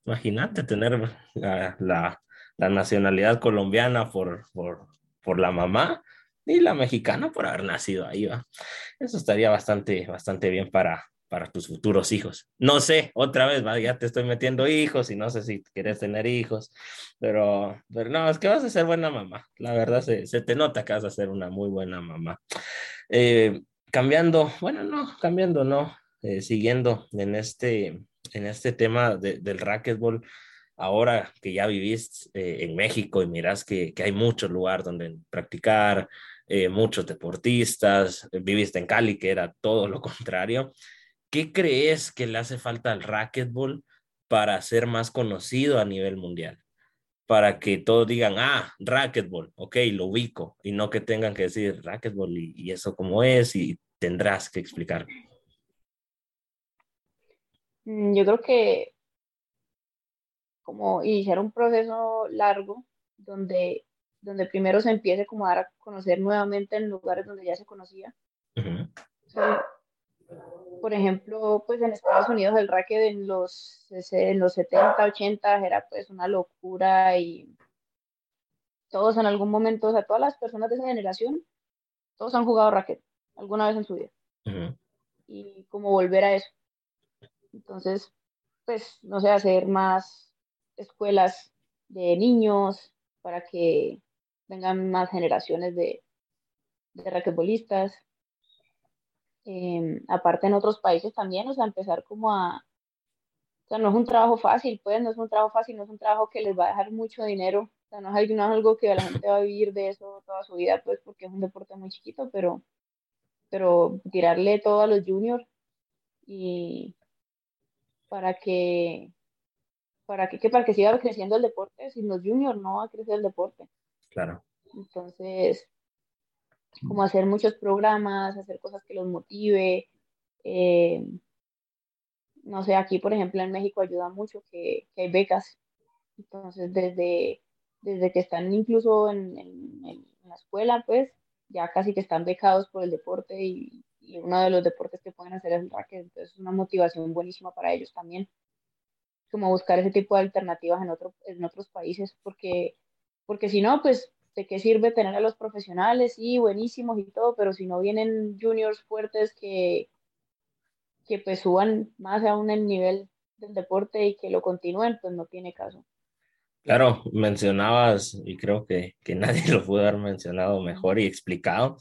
Imagínate tener la, la, la nacionalidad colombiana por, por, por la mamá y la mexicana por haber nacido ahí, ¿va? Eso estaría bastante, bastante bien para, para tus futuros hijos. No sé, otra vez, ¿va? ya te estoy metiendo hijos y no sé si quieres tener hijos, pero, pero no, es que vas a ser buena mamá. La verdad, se, se te nota que vas a ser una muy buena mamá. Eh, cambiando, bueno, no, cambiando, no, eh, siguiendo en este, en este tema de, del racquetball ahora que ya vivís eh, en México y mirás que, que, hay muchos lugares donde practicar, eh, muchos deportistas, viviste en Cali, que era todo lo (laughs) contrario, ¿qué crees que le hace falta al racquetball para ser más conocido a nivel mundial? Para que todos digan, ah, racquetball, ok, lo ubico, y no que tengan que decir racquetball y, y eso cómo es, y tendrás que explicar. Mm, yo creo que como iniciar un proceso largo donde, donde primero se empiece como a dar a conocer nuevamente en lugares donde ya se conocía. Uh -huh. o sea, por ejemplo, pues en Estados Unidos el racket en los, en los 70, 80 era pues una locura y todos en algún momento, o sea, todas las personas de esa generación, todos han jugado racket alguna vez en su vida. Uh -huh. Y como volver a eso. Entonces, pues, no sé, hacer más escuelas de niños para que vengan más generaciones de, de raquetbolistas. Eh, aparte en otros países también, o sea, empezar como a... O sea, no es un trabajo fácil, pues, no es un trabajo fácil, no es un trabajo que les va a dejar mucho dinero, o sea, no es, no es algo que la gente va a vivir de eso toda su vida, pues, porque es un deporte muy chiquito, pero, pero tirarle todo a los juniors y para que para que, que, para que siga creciendo el deporte, sin los juniors no va a crecer el deporte. Claro. Entonces, como hacer muchos programas, hacer cosas que los motive. Eh, no sé, aquí por ejemplo en México ayuda mucho que, que hay becas. Entonces, desde, desde que están incluso en, en, en, la escuela, pues ya casi que están becados por el deporte y, y uno de los deportes que pueden hacer es el racket. Entonces, es una motivación buenísima para ellos también como buscar ese tipo de alternativas en, otro, en otros países, porque, porque si no, pues, ¿de qué sirve tener a los profesionales? Sí, buenísimos y todo, pero si no vienen juniors fuertes que, que pues suban más aún el nivel del deporte y que lo continúen, pues no tiene caso. Claro, mencionabas, y creo que, que (laughs) nadie lo pudo haber mencionado mejor y explicado,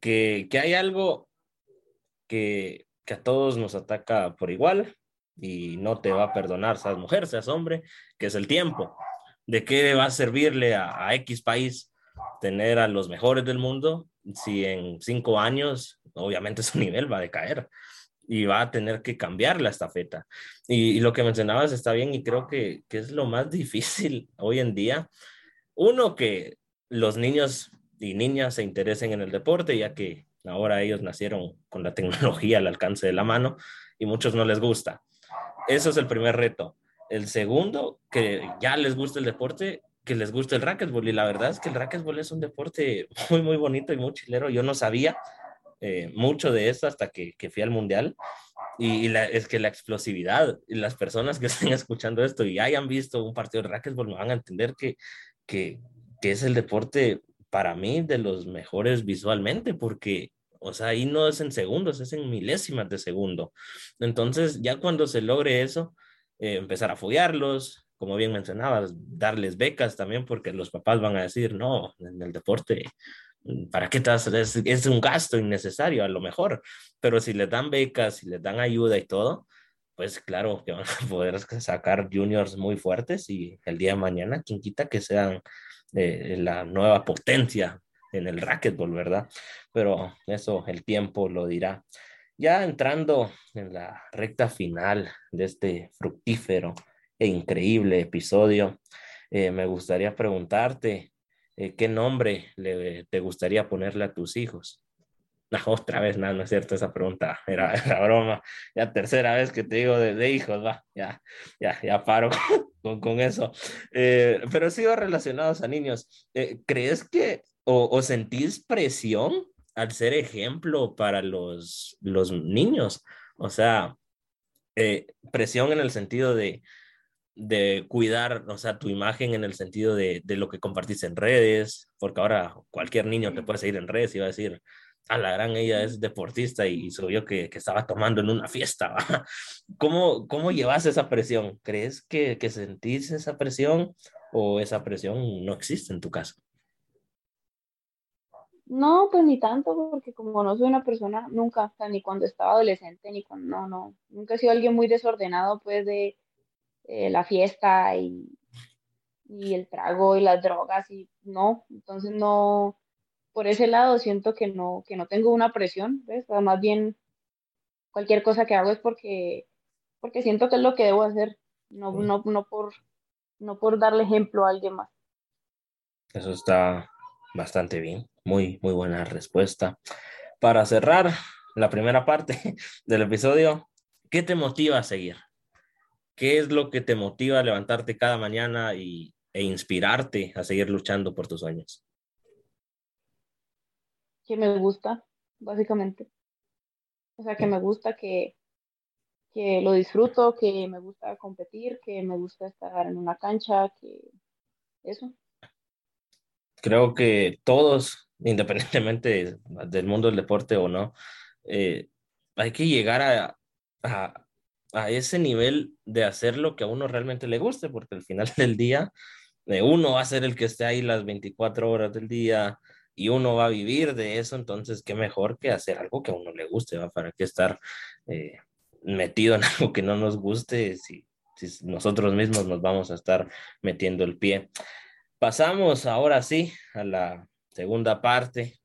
que, que hay algo que, a todos nos ataca por igual, y no te va a perdonar, seas mujer, seas hombre, que es el tiempo. ¿De qué va a servirle a, a, X país tener a los mejores del mundo si en cinco años, obviamente (laughs) su nivel va a decaer y va a tener que cambiar la estafeta? Y, y lo que mencionabas está bien y creo que, que es lo más difícil (laughs) hoy en día. Uno, que los niños y niñas se interesen en el deporte, ya que ahora ellos nacieron con la tecnología al alcance de la mano y muchos no les gusta. Eso es el primer reto. El segundo, que ya les gusta el deporte, que les guste el racquetball. Y la verdad es que el racquetball es un deporte (laughs) muy, muy bonito y muy chilero. Yo no sabía eh, mucho de eso hasta que, fui al mundial. Y, es que la explosividad, y las personas que (laughs) estén escuchando esto y hayan visto un partido de racquetball me van a entender que, que, que es el deporte para mí de los mejores visualmente, porque o sea, ahí no es en segundos, es en milésimas de segundo. Entonces, ya cuando se logre eso, eh, empezar a foguearlos, como bien mencionabas, darles becas también, porque los papás van a decir, no, en el deporte, ¿para qué te es, es un gasto innecesario a lo mejor? Pero si les dan becas, si les dan ayuda y todo, pues claro que van a (laughs) poder sacar juniors muy fuertes y el día de mañana, quien quita que sean la nueva potencia en el racquetball, ¿verdad? Pero eso el tiempo lo dirá. Ya entrando en la recta final de este fructífero e increíble episodio, eh, me gustaría preguntarte, eh, ¿qué nombre le, te gustaría ponerle a tus hijos? (laughs) No, otra vez, no, no es cierto, esa pregunta era, (laughs) era broma. Ya tercera vez que te digo de, hijos, va, ya, ya, ya paro (laughs) con, con eso. Eh, pero sigo relacionados a niños. Eh, ¿Crees que o, o, sentís presión al ser ejemplo para los, los niños? O sea, eh, presión en el sentido de, de cuidar, o sea, tu imagen en el sentido de, de, lo que compartís en redes, porque ahora cualquier niño te puede seguir en redes y va a decir, a la gran ella es deportista y subió que, que estaba tomando en una fiesta. (laughs) ¿Cómo, ¿Cómo llevas esa presión? ¿Crees que, que sentís esa presión o esa presión no existe en tu caso? No, pues ni tanto, porque como no soy una persona, nunca, ni cuando estaba adolescente, ni cuando, no, no, nunca he sido alguien muy desordenado, pues, de eh, la fiesta y, y el trago y las drogas, y no, entonces no, por ese lado siento que no, que no tengo una presión, ¿ves? más bien cualquier cosa que hago es porque, porque siento que es lo que debo hacer, no, no, no, por, no por darle ejemplo a alguien más. Eso está bastante bien, muy, muy buena respuesta. Para cerrar la primera parte (laughs) del episodio, ¿qué te motiva a seguir? ¿Qué es lo que te motiva a levantarte cada mañana y, e inspirarte a seguir luchando por tus sueños? Que me gusta, básicamente. O sea, que me gusta, que, que lo disfruto, que me gusta competir, que me gusta estar en una cancha, que eso. Creo que todos, independientemente del mundo del deporte o no, eh, hay que llegar a, a, ese nivel de hacer lo que a uno realmente le guste, porque al final del día, eh, uno va a ser el que esté ahí las 24 horas del día, y uno va a vivir de eso, entonces qué mejor que hacer algo que a uno le guste. ¿Para qué estar eh, metido en (laughs) algo que no nos guste si, si, nosotros mismos nos vamos a estar metiendo el pie? Pasamos ahora sí a la segunda parte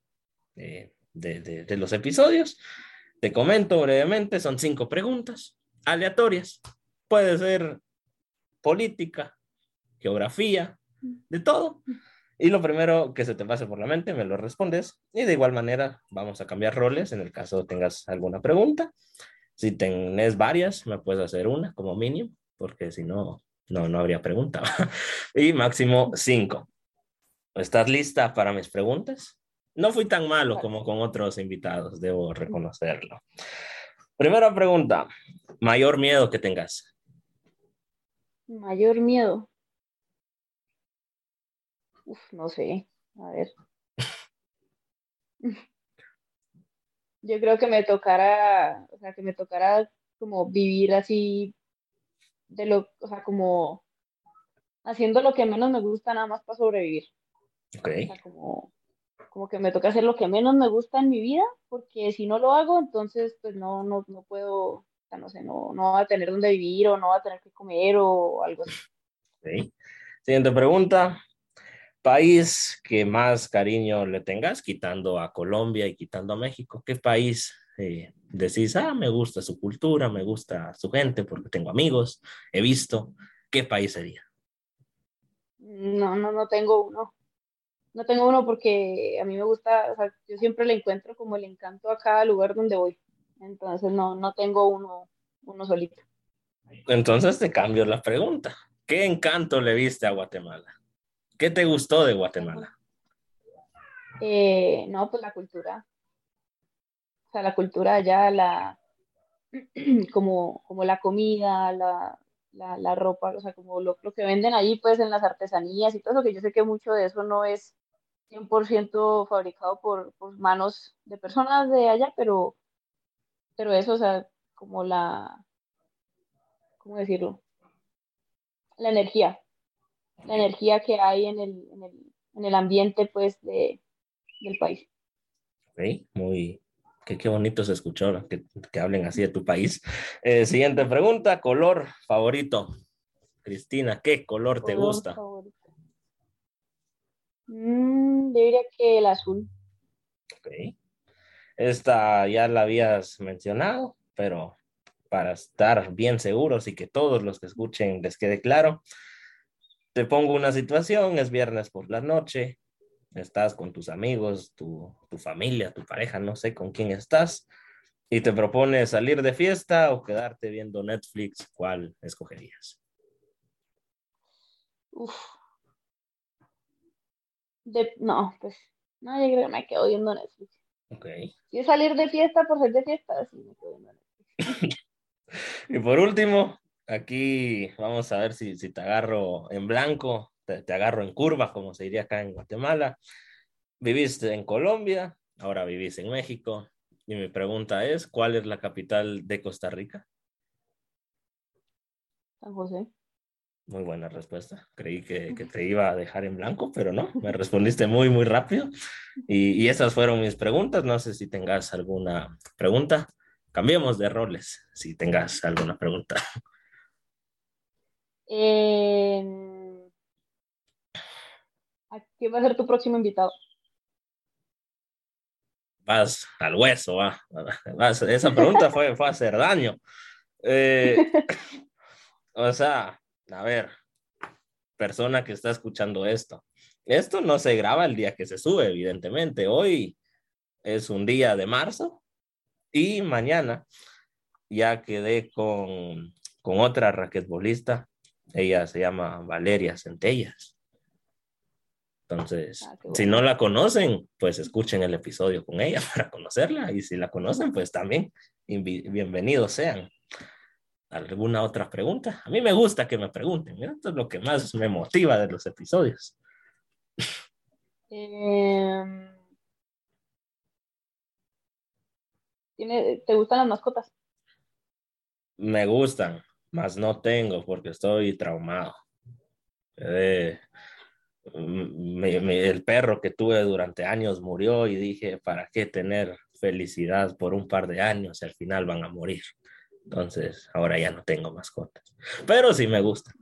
eh, de, de, de los episodios. Te comento brevemente, son cinco preguntas aleatorias. Puede ser política, geografía, de todo. Y lo primero que se te pase por la mente, me lo respondes. Y de igual manera, vamos a cambiar roles en el caso tengas alguna pregunta. Si tenés varias, me puedes hacer una como mínimo, porque si no, no, no habría pregunta. (laughs) y máximo cinco. ¿Estás lista para mis preguntas? No fui tan malo como con otros invitados, debo reconocerlo. Primera pregunta, mayor miedo que tengas. Mayor miedo. Uf, no sé, a ver. (laughs) Yo creo que me tocará, o sea, que me tocará como vivir así de lo, o sea, como haciendo lo que menos me gusta nada más para sobrevivir. Ok. O sea, como, como que me toca hacer lo que menos me gusta en mi vida, porque si no lo hago, entonces pues no, no, no puedo, o sea, no sé, no, no va a tener dónde vivir o no va a tener que comer o algo así. Ok. Siguiente pregunta país que más cariño le tengas, quitando a Colombia y quitando a México? ¿Qué país eh, decís, ah, me gusta su cultura, me gusta su gente porque tengo amigos, he visto? ¿Qué país sería? No, no, no tengo uno. No tengo uno porque a mí me gusta, o sea, yo siempre le encuentro como el encanto a cada lugar donde voy. Entonces no, no tengo uno, uno solito. Entonces te cambio la pregunta. ¿Qué encanto le viste a Guatemala? ¿Qué te gustó de Guatemala? Eh, no, pues la cultura. O sea, la cultura allá, la, (clears throat) como, como la comida, la, la, ropa, o sea, como lo, lo, que venden ahí, pues en las artesanías y todo eso, que yo sé que mucho de eso no es 100% fabricado por, por manos de personas de allá, pero, pero eso, o sea, como la, ¿cómo decirlo? La energía, la energía que hay en el, en el, en el ambiente pues de, del país. Okay, muy, qué, qué bonito se escuchó que, que, hablen así de tu país. Eh, siguiente pregunta, color favorito. Cristina, ¿qué color, color te gusta? Mm, Mm, diría que el azul. Ok. Esta ya la habías mencionado, pero para estar bien seguros y que todos los que escuchen les quede claro, te pongo una situación, es viernes por la noche, estás con tus amigos, tu, tu familia, tu pareja, no sé con quién estás, y te propone salir de fiesta o quedarte viendo Netflix, ¿cuál escogerías? Uf. De, no, pues no, yo creo que me quedo viendo Netflix. Ok. Si es salir de fiesta por ser de fiesta, sí me quedo viendo Netflix. (laughs) Y por último, aquí vamos a ver si, si te agarro en blanco, te, te agarro en curva, como se diría acá en Guatemala. Viviste en Colombia, ahora vivís en México. Y mi pregunta es, ¿cuál es la capital de Costa Rica? San José. Muy buena respuesta. Creí que, que, te (laughs) iba a dejar en blanco, pero no, me respondiste muy, muy rápido. Y, y, esas fueron mis preguntas. No sé si tengas alguna pregunta. Cambiemos de roles, si tengas alguna pregunta. (laughs) Eh, ¿Quién va a ser tu próximo invitado? Vas al hueso, va. Vas, esa pregunta fue, fue hacer daño. Eh, (laughs) o sea, a ver, persona que está escuchando esto, esto no se graba el día que se sube, evidentemente. Hoy es un día de marzo y mañana ya quedé con, con otra raquetbolista. Ella se llama Valeria Centellas. Entonces, ah, bueno. si no la conocen, pues escuchen el episodio con ella (laughs) para conocerla. Y si la conocen, pues también bienvenidos sean. ¿Alguna otra pregunta? A mí me gusta que me pregunten. ¿eh? Esto es lo que más me motiva de los episodios. Eh, ¿tiene, ¿Te gustan las mascotas? Me gustan, más no tengo porque estoy traumado. Me, el perro que tuve durante años murió y dije, ¿para qué tener felicidad por un par de años y al final van a morir? Entonces, ahora ya no tengo mascotas. Pero sí me gustan.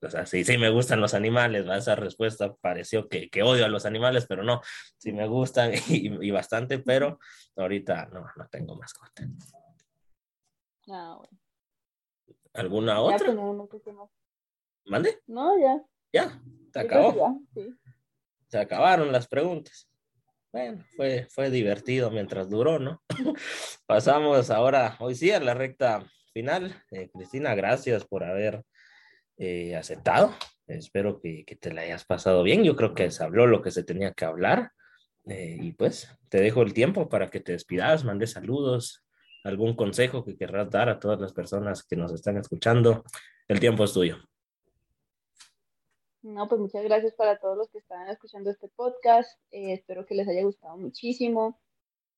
O sea, sí, sí me gustan los animales. Esa respuesta pareció que, que, odio a los animales, pero no, sí me gustan (laughs) y, y bastante, pero ahorita no, no tengo mascotas. Ah. ¿Alguna Ya, otra? qué más. ¿Mande? No, ya. Ya, se acabó. que ya, sí. Se acabaron las preguntas. Bueno, fue, fue divertido mientras duró, ¿no? (laughs) Pasamos ahora, hoy sí, a la recta final. Eh, Cristina, gracias por haber eh, aceptado. Espero que, que, te la hayas pasado bien. Yo creo que se habló lo que se tenía que hablar. Eh, y pues te dejo el tiempo para que te despidas, mandes saludos, algún consejo que querrás dar a todas las personas que nos están escuchando. El tiempo es tuyo. No, pues muchas gracias para todos los que están escuchando este podcast. Eh, espero que les haya gustado muchísimo.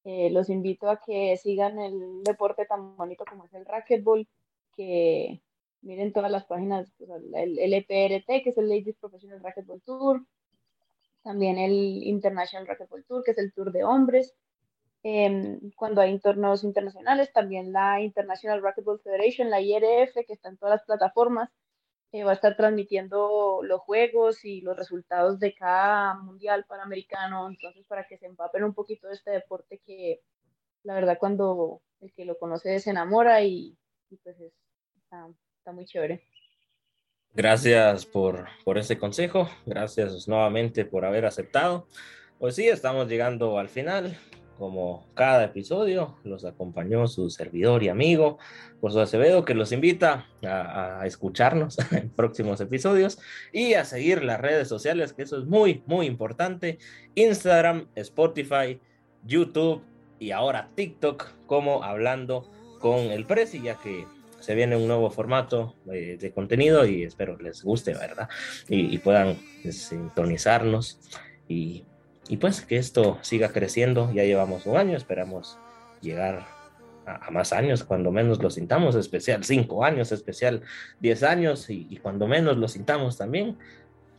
Eh, los invito a que sigan el deporte tan bonito como es el racquetball, que miren todas las páginas, pues, el, el EPRT, que es el Ladies Professional Racquetball Tour, también el International Racquetball Tour, que es el Tour de hombres. Eh, cuando hay torneos internacionales, también la International Racquetball Federation, la IRF, que está en todas las plataformas eh, va a estar transmitiendo los juegos y los resultados de cada mundial panamericano, entonces para que se empapen un poquito de este deporte que la verdad cuando el que lo conoce se enamora y, y pues es, está, está, muy chévere. Gracias por, por ese consejo, gracias nuevamente por haber aceptado. Pues sí, estamos llegando al final como cada episodio, los acompañó su servidor y amigo, José Acevedo, que los invita a, escucharnos (laughs) en próximos episodios y a seguir las redes sociales, que eso es muy, muy importante. Instagram, Spotify, YouTube y ahora TikTok, como hablando con el Prezi, ya que se viene un nuevo formato de, de contenido y espero les guste, ¿verdad? Y, y puedan sintonizarnos y y pues que esto siga creciendo. Ya llevamos un año, esperamos llegar a, más años, cuando menos lo sintamos, especial cinco años, especial diez años y, cuando menos lo sintamos también.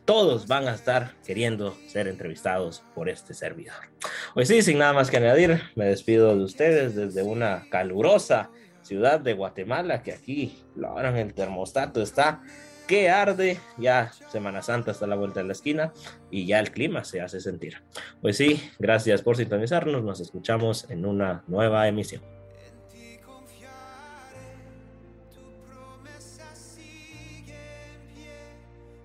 Todos van a estar queriendo ser entrevistados por este servidor. Pues sí, sin nada más que añadir, me despido de ustedes desde una calurosa ciudad de Guatemala, que aquí, ahora en el termostato está que arde, ya Semana Santa está la vuelta de la esquina y ya el clima se hace sentir. Pues sí, gracias por sintonizarnos, nos escuchamos en una nueva emisión.